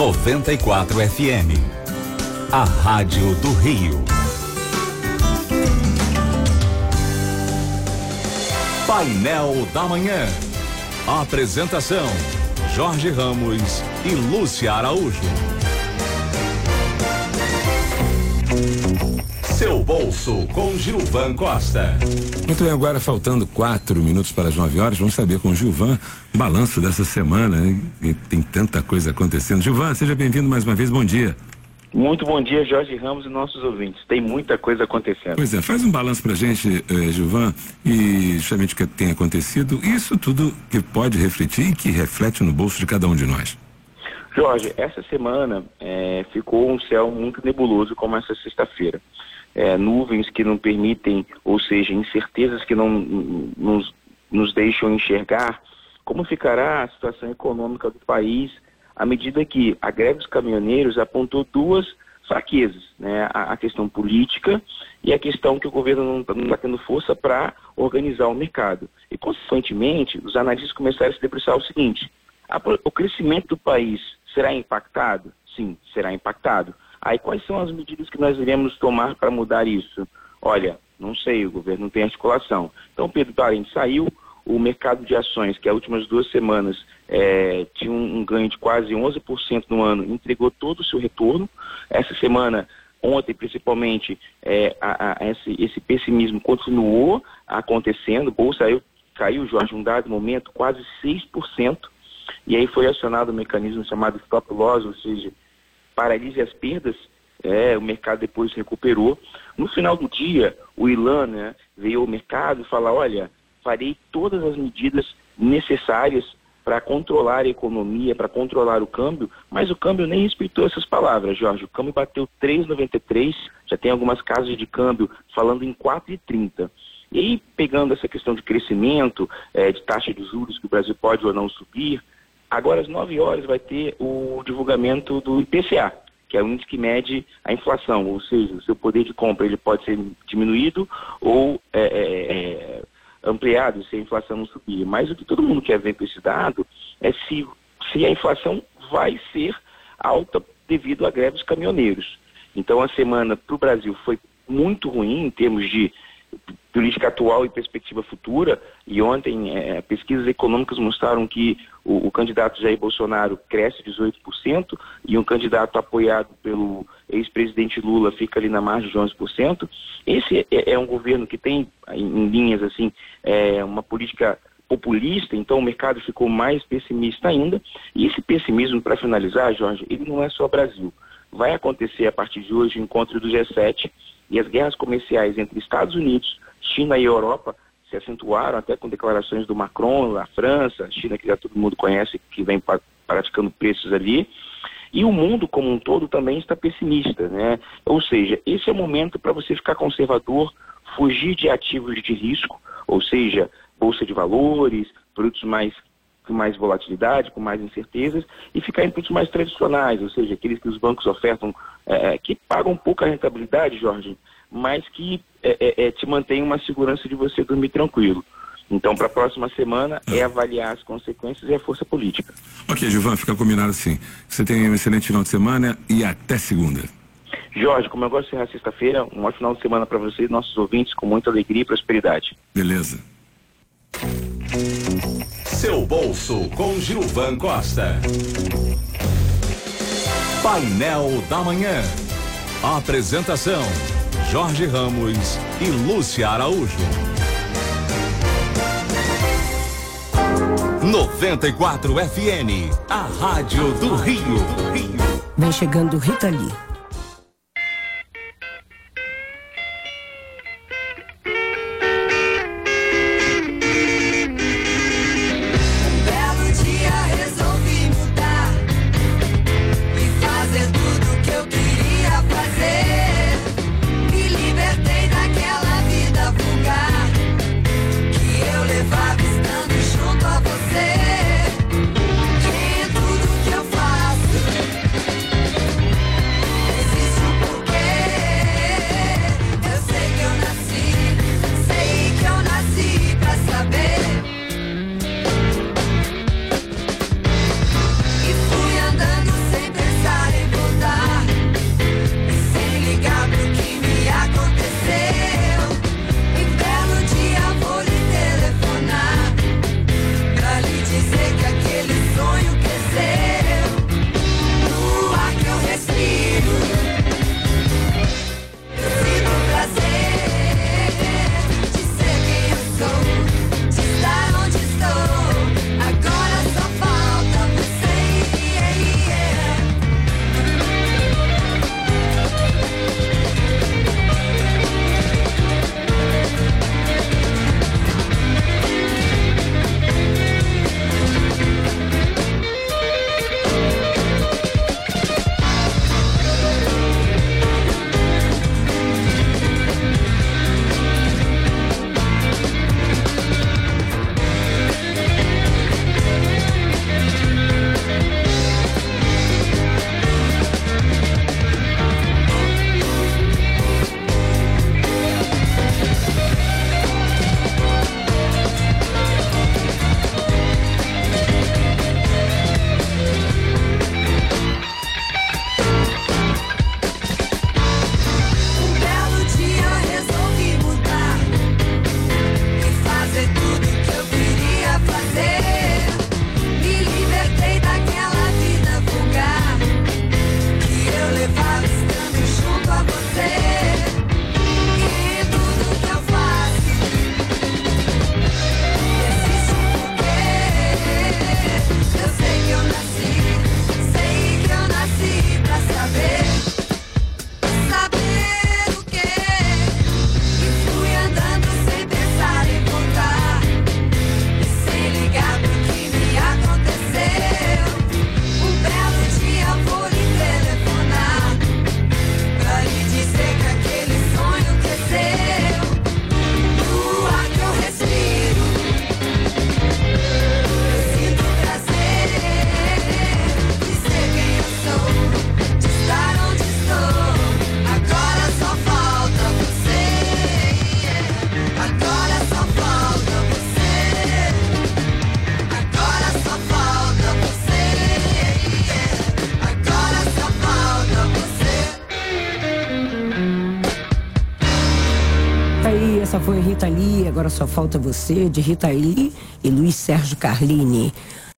94 FM. A Rádio do Rio. Painel da Manhã. Apresentação: Jorge Ramos e Lúcia Araújo. Seu bolso com Gilvan Costa. Muito bem, agora faltando quatro minutos para as nove horas, vamos saber com o Gilvan o balanço dessa semana. E tem tanta coisa acontecendo. Gilvan, seja bem-vindo mais uma vez, bom dia. Muito bom dia, Jorge Ramos e nossos ouvintes. Tem muita coisa acontecendo. Pois é, faz um balanço pra gente, eh, Gilvan, e justamente o que tem acontecido, isso tudo que pode refletir e que reflete no bolso de cada um de nós. Jorge, essa semana é, ficou um céu muito nebuloso como essa sexta-feira é, nuvens que não permitem, ou seja, incertezas que não nos, nos deixam enxergar como ficará a situação econômica do país à medida que a greve dos caminhoneiros apontou duas fraquezas, né? A, a questão política e a questão que o governo não está tá tendo força para organizar o mercado. E, consequentemente, os analistas começaram a se debruçar o seguinte, a, o crescimento do país será impactado? Sim, será impactado. Aí quais são as medidas que nós iremos tomar para mudar isso? Olha, não sei, o governo não tem articulação. Então, Pedro Parente saiu, o mercado de ações, que as últimas duas semanas é, tinha um, um, ganho de quase 11% no ano, entregou todo o seu retorno. Essa semana, ontem principalmente, é, a, a, esse, esse, pessimismo continuou acontecendo, bolsa caiu, caiu, Jorge, um dado momento, quase 6%, e aí foi acionado um mecanismo chamado stop loss, ou seja, paralise as perdas, é, o mercado depois recuperou. No final do dia, o Ilan né, veio ao mercado e falou, olha, farei todas as medidas necessárias para controlar a economia, para controlar o câmbio, mas o câmbio nem respeitou essas palavras, Jorge. O câmbio bateu 3,93, já tem algumas casas de câmbio falando em 4,30. E aí, pegando essa questão de crescimento, é, de taxa de juros que o Brasil pode ou não subir, Agora, às 9 horas, vai ter o divulgamento do IPCA, que é o índice que mede a inflação, ou seja, o seu poder de compra ele pode ser diminuído ou é, é, é, ampliado se a inflação não subir. Mas o que todo mundo quer ver com esse dado é se, se a inflação vai ser alta devido à greve dos caminhoneiros. Então, a semana para o Brasil foi muito ruim em termos de política atual e perspectiva futura. E ontem, é, pesquisas econômicas mostraram que o, o, candidato Jair Bolsonaro cresce 18% e um candidato apoiado pelo ex-presidente Lula fica ali na margem de 11%. Esse é, é um governo que tem, em, em linhas assim, é, uma política populista, então o mercado ficou mais pessimista ainda. E esse pessimismo, para finalizar, Jorge, ele não é só Brasil. Vai acontecer a partir de hoje o encontro do G7 e as guerras comerciais entre Estados Unidos, China e Europa se acentuaram até com declarações do Macron, da França, a China que já todo mundo conhece, que vem praticando preços ali. E o mundo como um todo também está pessimista, né? Ou seja, esse é o momento para você ficar conservador, fugir de ativos de risco, ou seja, bolsa de valores, produtos mais com mais volatilidade, com mais incertezas, e ficar em produtos mais tradicionais, ou seja, aqueles que os bancos ofertam, é, que pagam pouca rentabilidade, Jorge, mas que é, é, é te mantém uma segurança de você dormir tranquilo. Então, para a próxima semana, é avaliar as consequências e a força política. Ok, Gilvan, fica combinado assim. Você tem um excelente final de semana e até segunda. Jorge, como eu gosto de encerrar sexta-feira, um ótimo final de semana para você e nossos ouvintes, com muita alegria e prosperidade. Beleza. Seu bolso com Gilvan Costa. Painel da Manhã. Apresentação Jorge Ramos e Lúcia Araújo. 94 FM, a Rádio do Rio. Vem chegando Rita Lee. Foi Rita Lee, agora só falta você, de Rita Lee e Luiz Sérgio Carlini.